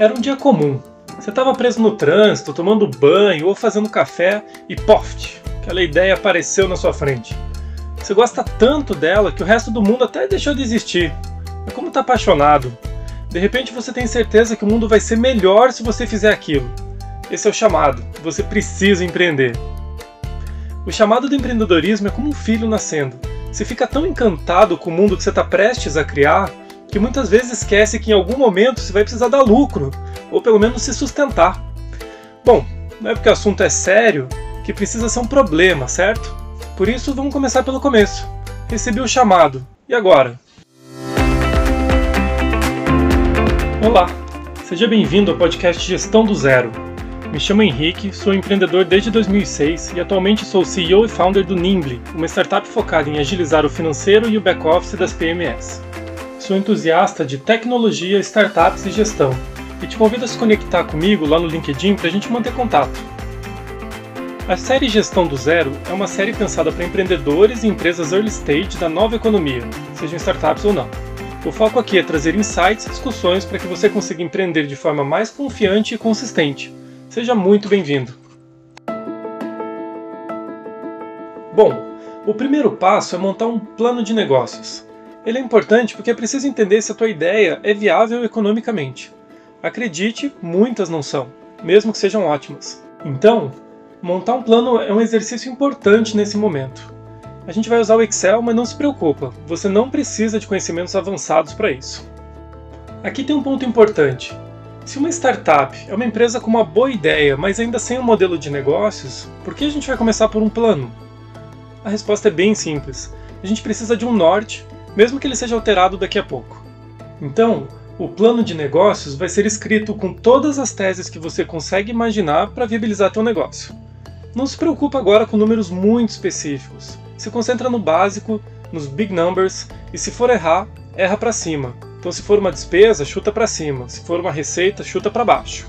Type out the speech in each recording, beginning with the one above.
Era um dia comum. Você estava preso no trânsito, tomando banho ou fazendo café e poft, aquela ideia apareceu na sua frente. Você gosta tanto dela que o resto do mundo até deixou de existir. É como tá apaixonado. De repente você tem certeza que o mundo vai ser melhor se você fizer aquilo. Esse é o chamado. Você precisa empreender. O chamado do empreendedorismo é como um filho nascendo. Você fica tão encantado com o mundo que você está prestes a criar que muitas vezes esquece que em algum momento você vai precisar dar lucro, ou pelo menos se sustentar. Bom, não é porque o assunto é sério que precisa ser um problema, certo? Por isso, vamos começar pelo começo. Recebi o chamado. E agora? Olá, seja bem-vindo ao podcast Gestão do Zero. Me chamo Henrique, sou empreendedor desde 2006 e atualmente sou CEO e founder do Nimble, uma startup focada em agilizar o financeiro e o back-office das PMS. Sou entusiasta de tecnologia, startups e gestão e te convido a se conectar comigo lá no LinkedIn para a gente manter contato. A série Gestão do Zero é uma série pensada para empreendedores e empresas early stage da nova economia, sejam startups ou não. O foco aqui é trazer insights e discussões para que você consiga empreender de forma mais confiante e consistente. Seja muito bem-vindo! Bom, o primeiro passo é montar um plano de negócios. Ele é importante porque é preciso entender se a tua ideia é viável economicamente. Acredite, muitas não são, mesmo que sejam ótimas. Então, montar um plano é um exercício importante nesse momento. A gente vai usar o Excel, mas não se preocupa, você não precisa de conhecimentos avançados para isso. Aqui tem um ponto importante. Se uma startup é uma empresa com uma boa ideia, mas ainda sem um modelo de negócios, por que a gente vai começar por um plano? A resposta é bem simples. A gente precisa de um norte, mesmo que ele seja alterado daqui a pouco. Então, o plano de negócios vai ser escrito com todas as teses que você consegue imaginar para viabilizar teu negócio. Não se preocupa agora com números muito específicos. Se concentra no básico, nos big numbers, e se for errar, erra para cima. Então se for uma despesa, chuta para cima, se for uma receita, chuta para baixo.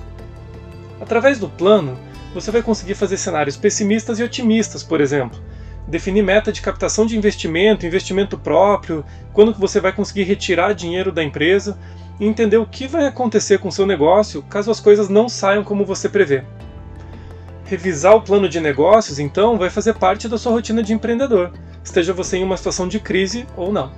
Através do plano, você vai conseguir fazer cenários pessimistas e otimistas, por exemplo, definir meta de captação de investimento, investimento próprio, quando que você vai conseguir retirar dinheiro da empresa e entender o que vai acontecer com o seu negócio caso as coisas não saiam como você prevê. Revisar o plano de negócios, então, vai fazer parte da sua rotina de empreendedor, esteja você em uma situação de crise ou não.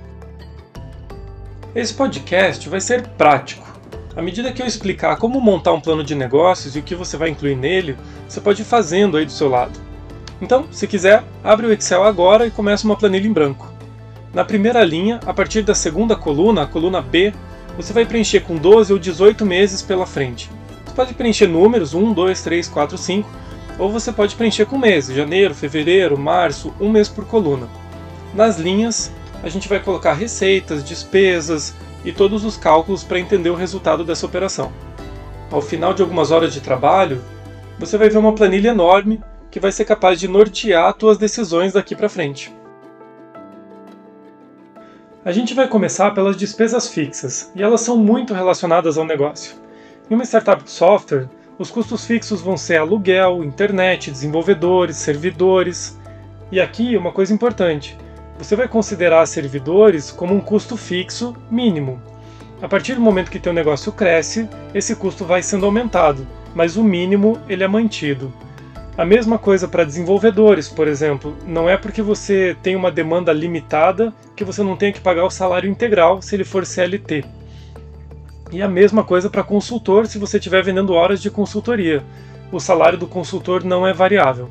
Esse podcast vai ser prático. À medida que eu explicar como montar um plano de negócios e o que você vai incluir nele, você pode ir fazendo aí do seu lado. Então, se quiser, abre o Excel agora e começa uma planilha em branco. Na primeira linha, a partir da segunda coluna, a coluna B, você vai preencher com 12 ou 18 meses pela frente. Você pode preencher números 1, 2, 3, 4, 5, ou você pode preencher com meses, janeiro, fevereiro, março, um mês por coluna. Nas linhas, a gente vai colocar receitas, despesas e todos os cálculos para entender o resultado dessa operação. Ao final de algumas horas de trabalho, você vai ver uma planilha enorme que vai ser capaz de nortear suas decisões daqui para frente. A gente vai começar pelas despesas fixas, e elas são muito relacionadas ao negócio. Em uma startup de software, os custos fixos vão ser aluguel, internet, desenvolvedores, servidores. E aqui uma coisa importante: você vai considerar servidores como um custo fixo mínimo. A partir do momento que teu negócio cresce, esse custo vai sendo aumentado, mas o mínimo ele é mantido. A mesma coisa para desenvolvedores, por exemplo. Não é porque você tem uma demanda limitada que você não tenha que pagar o salário integral se ele for CLT. E a mesma coisa para consultor se você estiver vendendo horas de consultoria. O salário do consultor não é variável.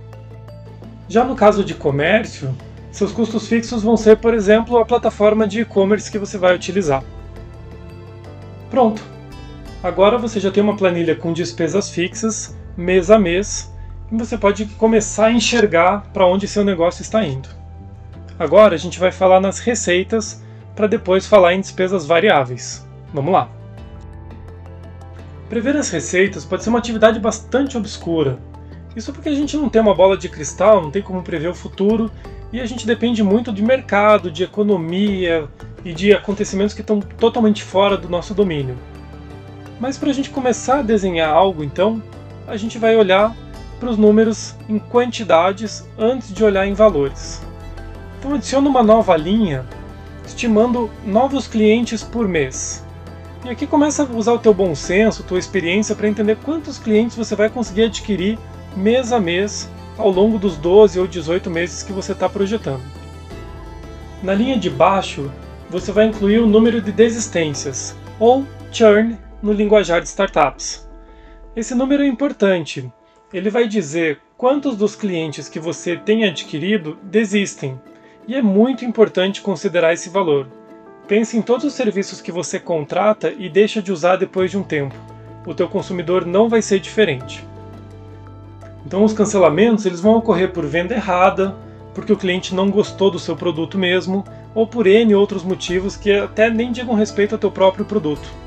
Já no caso de comércio, seus custos fixos vão ser, por exemplo, a plataforma de e-commerce que você vai utilizar. Pronto! Agora você já tem uma planilha com despesas fixas, mês a mês, você pode começar a enxergar para onde seu negócio está indo. Agora a gente vai falar nas receitas para depois falar em despesas variáveis. Vamos lá! Prever as receitas pode ser uma atividade bastante obscura. Isso porque a gente não tem uma bola de cristal, não tem como prever o futuro e a gente depende muito de mercado, de economia e de acontecimentos que estão totalmente fora do nosso domínio. Mas para a gente começar a desenhar algo, então, a gente vai olhar para os números em quantidades antes de olhar em valores. Então adiciona uma nova linha estimando novos clientes por mês. E aqui começa a usar o teu bom senso, tua experiência para entender quantos clientes você vai conseguir adquirir mês a mês ao longo dos 12 ou 18 meses que você está projetando. Na linha de baixo, você vai incluir o número de desistências, ou churn no linguajar de startups. Esse número é importante. Ele vai dizer quantos dos clientes que você tem adquirido desistem, e é muito importante considerar esse valor. Pense em todos os serviços que você contrata e deixa de usar depois de um tempo. O teu consumidor não vai ser diferente. Então os cancelamentos eles vão ocorrer por venda errada, porque o cliente não gostou do seu produto mesmo, ou por N outros motivos que até nem digam respeito ao teu próprio produto.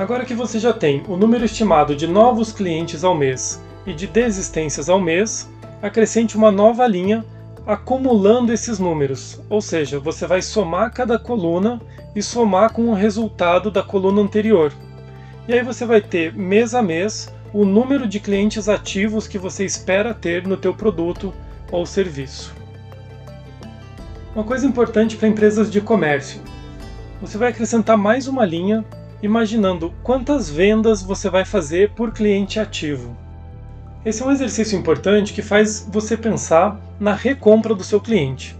Agora que você já tem o número estimado de novos clientes ao mês e de desistências ao mês, acrescente uma nova linha acumulando esses números, ou seja, você vai somar cada coluna e somar com o resultado da coluna anterior. E aí você vai ter mês a mês o número de clientes ativos que você espera ter no teu produto ou serviço. Uma coisa importante para empresas de comércio. Você vai acrescentar mais uma linha imaginando quantas vendas você vai fazer por cliente ativo. Esse é um exercício importante que faz você pensar na recompra do seu cliente.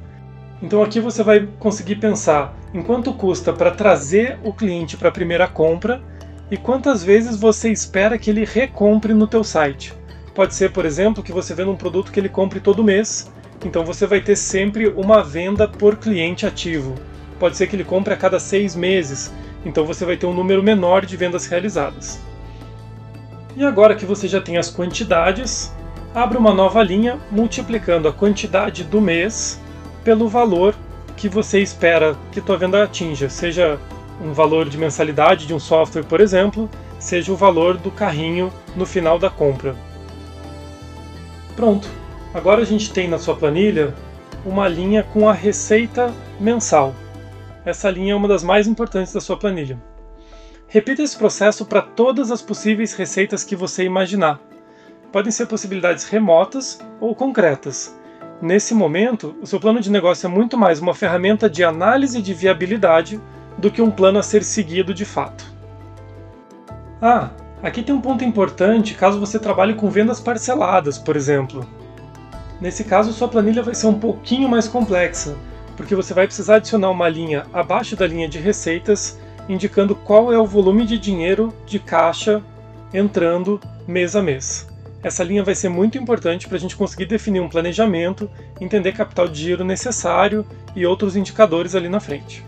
Então aqui você vai conseguir pensar em quanto custa para trazer o cliente para a primeira compra e quantas vezes você espera que ele recompre no teu site. Pode ser, por exemplo, que você venda um produto que ele compre todo mês, então você vai ter sempre uma venda por cliente ativo. Pode ser que ele compre a cada seis meses, então você vai ter um número menor de vendas realizadas. E agora que você já tem as quantidades, abre uma nova linha multiplicando a quantidade do mês pelo valor que você espera que tua venda atinja, seja um valor de mensalidade de um software, por exemplo, seja o valor do carrinho no final da compra. Pronto. Agora a gente tem na sua planilha uma linha com a receita mensal. Essa linha é uma das mais importantes da sua planilha. Repita esse processo para todas as possíveis receitas que você imaginar. Podem ser possibilidades remotas ou concretas. Nesse momento, o seu plano de negócio é muito mais uma ferramenta de análise de viabilidade do que um plano a ser seguido de fato. Ah, aqui tem um ponto importante caso você trabalhe com vendas parceladas, por exemplo. Nesse caso, sua planilha vai ser um pouquinho mais complexa, porque você vai precisar adicionar uma linha abaixo da linha de receitas indicando qual é o volume de dinheiro de caixa entrando mês a mês. Essa linha vai ser muito importante para a gente conseguir definir um planejamento, entender capital de giro necessário e outros indicadores ali na frente.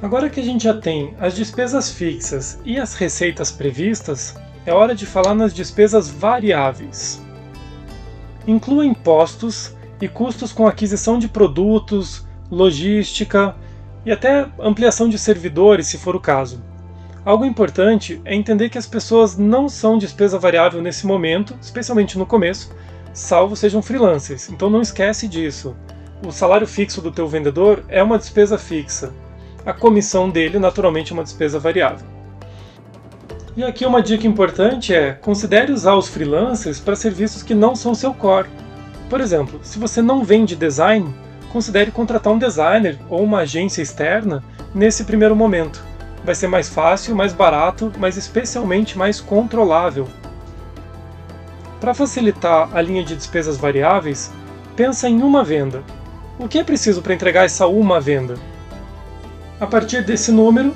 Agora que a gente já tem as despesas fixas e as receitas previstas, é hora de falar nas despesas variáveis. Inclua impostos e custos com aquisição de produtos, logística e até ampliação de servidores, se for o caso. Algo importante é entender que as pessoas não são despesa variável nesse momento, especialmente no começo, salvo sejam freelancers. Então não esquece disso. O salário fixo do teu vendedor é uma despesa fixa. A comissão dele, naturalmente, é uma despesa variável. E aqui uma dica importante é: considere usar os freelancers para serviços que não são seu core. Por exemplo, se você não vende design, considere contratar um designer ou uma agência externa nesse primeiro momento. Vai ser mais fácil, mais barato, mas especialmente mais controlável. Para facilitar a linha de despesas variáveis, pensa em uma venda. O que é preciso para entregar essa uma venda? A partir desse número,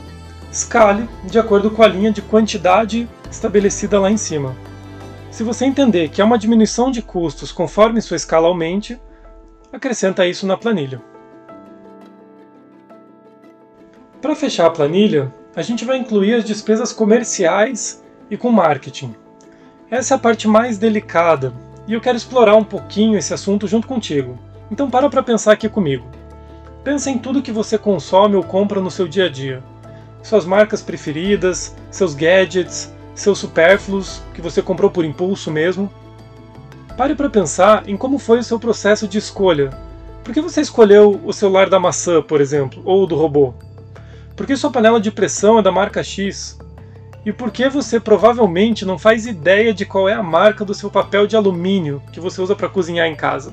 escale de acordo com a linha de quantidade estabelecida lá em cima. Se você entender que há uma diminuição de custos conforme sua escala aumente, acrescenta isso na planilha. Para fechar a planilha, a gente vai incluir as despesas comerciais e com marketing. Essa é a parte mais delicada e eu quero explorar um pouquinho esse assunto junto contigo. Então para para pensar aqui comigo. Pensa em tudo que você consome ou compra no seu dia a dia. Suas marcas preferidas, seus gadgets, seus supérfluos que você comprou por impulso mesmo. Pare para pensar em como foi o seu processo de escolha. Por que você escolheu o celular da maçã, por exemplo, ou do robô? Por que sua panela de pressão é da marca X? E por que você provavelmente não faz ideia de qual é a marca do seu papel de alumínio que você usa para cozinhar em casa?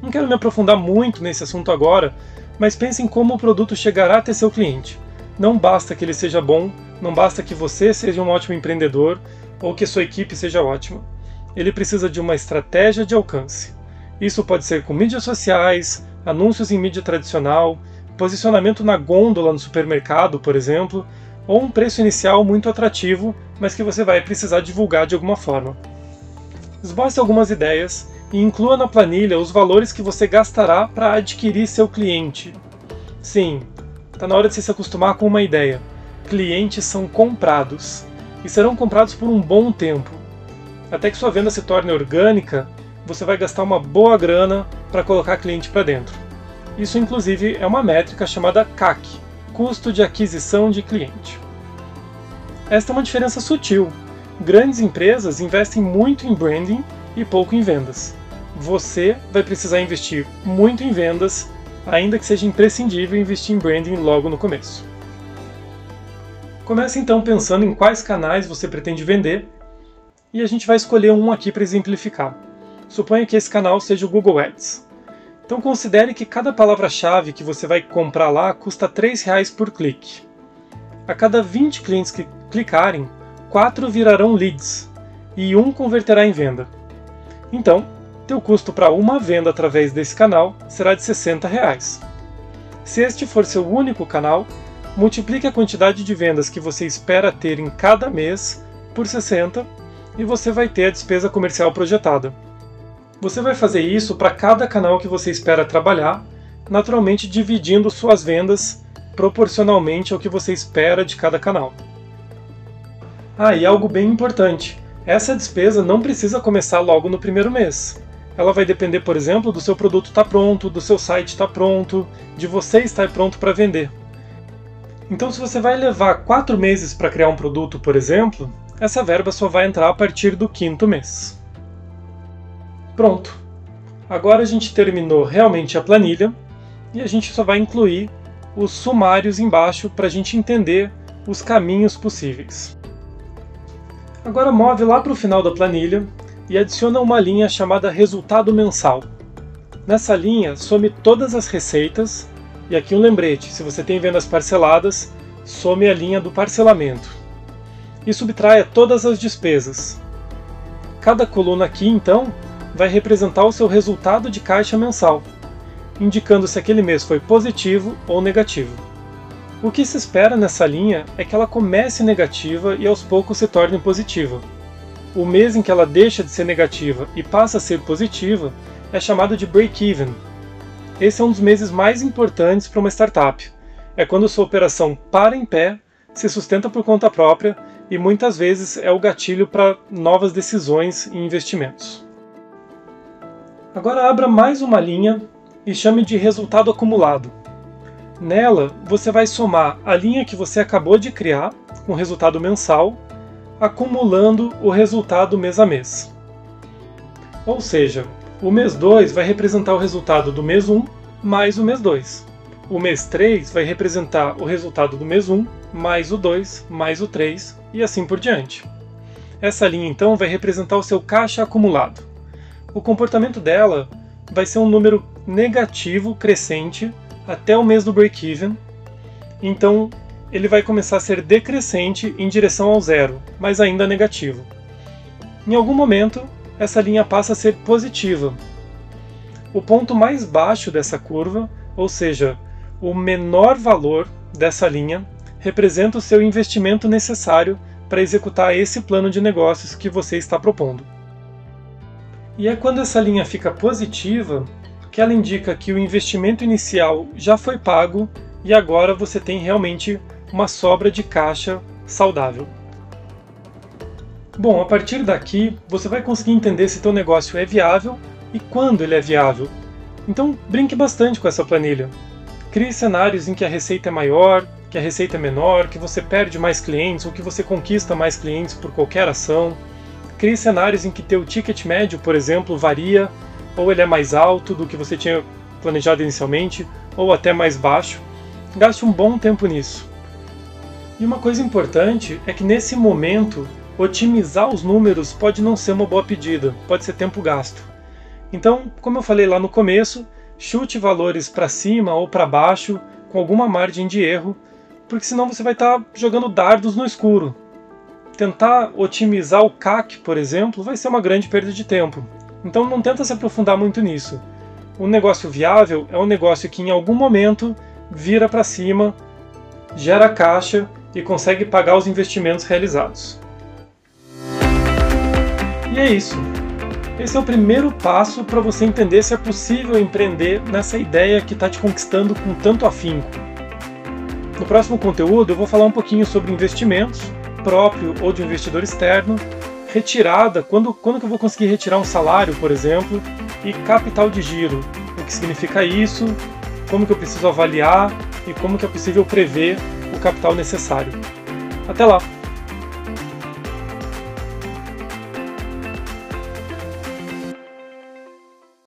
Não quero me aprofundar muito nesse assunto agora, mas pense em como o produto chegará até seu cliente. Não basta que ele seja bom, não basta que você seja um ótimo empreendedor ou que sua equipe seja ótima. Ele precisa de uma estratégia de alcance. Isso pode ser com mídias sociais, anúncios em mídia tradicional, posicionamento na gôndola no supermercado, por exemplo, ou um preço inicial muito atrativo, mas que você vai precisar divulgar de alguma forma. Esboce algumas ideias e inclua na planilha os valores que você gastará para adquirir seu cliente. Sim, está na hora de você se acostumar com uma ideia. Clientes são comprados e serão comprados por um bom tempo. Até que sua venda se torne orgânica, você vai gastar uma boa grana para colocar cliente para dentro. Isso, inclusive, é uma métrica chamada CAC custo de aquisição de cliente. Esta é uma diferença sutil. Grandes empresas investem muito em branding e pouco em vendas. Você vai precisar investir muito em vendas, ainda que seja imprescindível investir em branding logo no começo. Comece então pensando em quais canais você pretende vender e a gente vai escolher um aqui para exemplificar. Suponha que esse canal seja o Google Ads. Então considere que cada palavra-chave que você vai comprar lá custa R$ reais por clique. A cada 20 clientes que clicarem, 4 virarão leads e um converterá em venda. Então, teu custo para uma venda através desse canal será de 60 reais. Se este for seu único canal, multiplique a quantidade de vendas que você espera ter em cada mês por 60 e você vai ter a despesa comercial projetada. Você vai fazer isso para cada canal que você espera trabalhar, naturalmente dividindo suas vendas proporcionalmente ao que você espera de cada canal. Ah, e algo bem importante: essa despesa não precisa começar logo no primeiro mês. Ela vai depender, por exemplo, do seu produto estar tá pronto, do seu site estar tá pronto, de você estar pronto para vender. Então, se você vai levar quatro meses para criar um produto, por exemplo, essa verba só vai entrar a partir do quinto mês. Pronto. Agora a gente terminou realmente a planilha e a gente só vai incluir os sumários embaixo para a gente entender os caminhos possíveis. Agora move lá para o final da planilha e adiciona uma linha chamada resultado mensal. Nessa linha, some todas as receitas e aqui um lembrete: se você tem vendas parceladas, some a linha do parcelamento. E subtraia todas as despesas. Cada coluna aqui, então, vai representar o seu resultado de caixa mensal, indicando se aquele mês foi positivo ou negativo. O que se espera nessa linha é que ela comece negativa e aos poucos se torne positiva. O mês em que ela deixa de ser negativa e passa a ser positiva é chamado de break-even. Esse é um dos meses mais importantes para uma startup. É quando sua operação para em pé, se sustenta por conta própria e muitas vezes é o gatilho para novas decisões e investimentos. Agora abra mais uma linha e chame de resultado acumulado. Nela, você vai somar a linha que você acabou de criar, com resultado mensal, acumulando o resultado mês a mês. Ou seja, o mês 2 vai representar o resultado do mês 1 mais o mês 2. O mês 3 vai representar o resultado do mês 1 mais o 2 mais o 3 e assim por diante. Essa linha então vai representar o seu caixa acumulado o comportamento dela vai ser um número negativo crescente até o mês do break-even. Então, ele vai começar a ser decrescente em direção ao zero, mas ainda negativo. Em algum momento, essa linha passa a ser positiva. O ponto mais baixo dessa curva, ou seja, o menor valor dessa linha, representa o seu investimento necessário para executar esse plano de negócios que você está propondo. E é quando essa linha fica positiva que ela indica que o investimento inicial já foi pago e agora você tem realmente uma sobra de caixa saudável. Bom, a partir daqui você vai conseguir entender se teu negócio é viável e quando ele é viável. Então brinque bastante com essa planilha. Crie cenários em que a receita é maior, que a receita é menor, que você perde mais clientes ou que você conquista mais clientes por qualquer ação. Crie cenários em que teu ticket médio, por exemplo, varia, ou ele é mais alto do que você tinha planejado inicialmente, ou até mais baixo. Gaste um bom tempo nisso. E uma coisa importante é que nesse momento, otimizar os números pode não ser uma boa pedida, pode ser tempo gasto. Então, como eu falei lá no começo, chute valores para cima ou para baixo com alguma margem de erro, porque senão você vai estar tá jogando dardos no escuro. Tentar otimizar o CAC, por exemplo, vai ser uma grande perda de tempo. Então não tenta se aprofundar muito nisso. Um negócio viável é um negócio que em algum momento vira para cima, gera caixa e consegue pagar os investimentos realizados. E é isso. Esse é o primeiro passo para você entender se é possível empreender nessa ideia que está te conquistando com tanto afinco. No próximo conteúdo eu vou falar um pouquinho sobre investimentos, próprio ou de um investidor externo, retirada, quando, quando que eu vou conseguir retirar um salário, por exemplo, e capital de giro, o que significa isso, como que eu preciso avaliar e como que é possível prever o capital necessário. Até lá!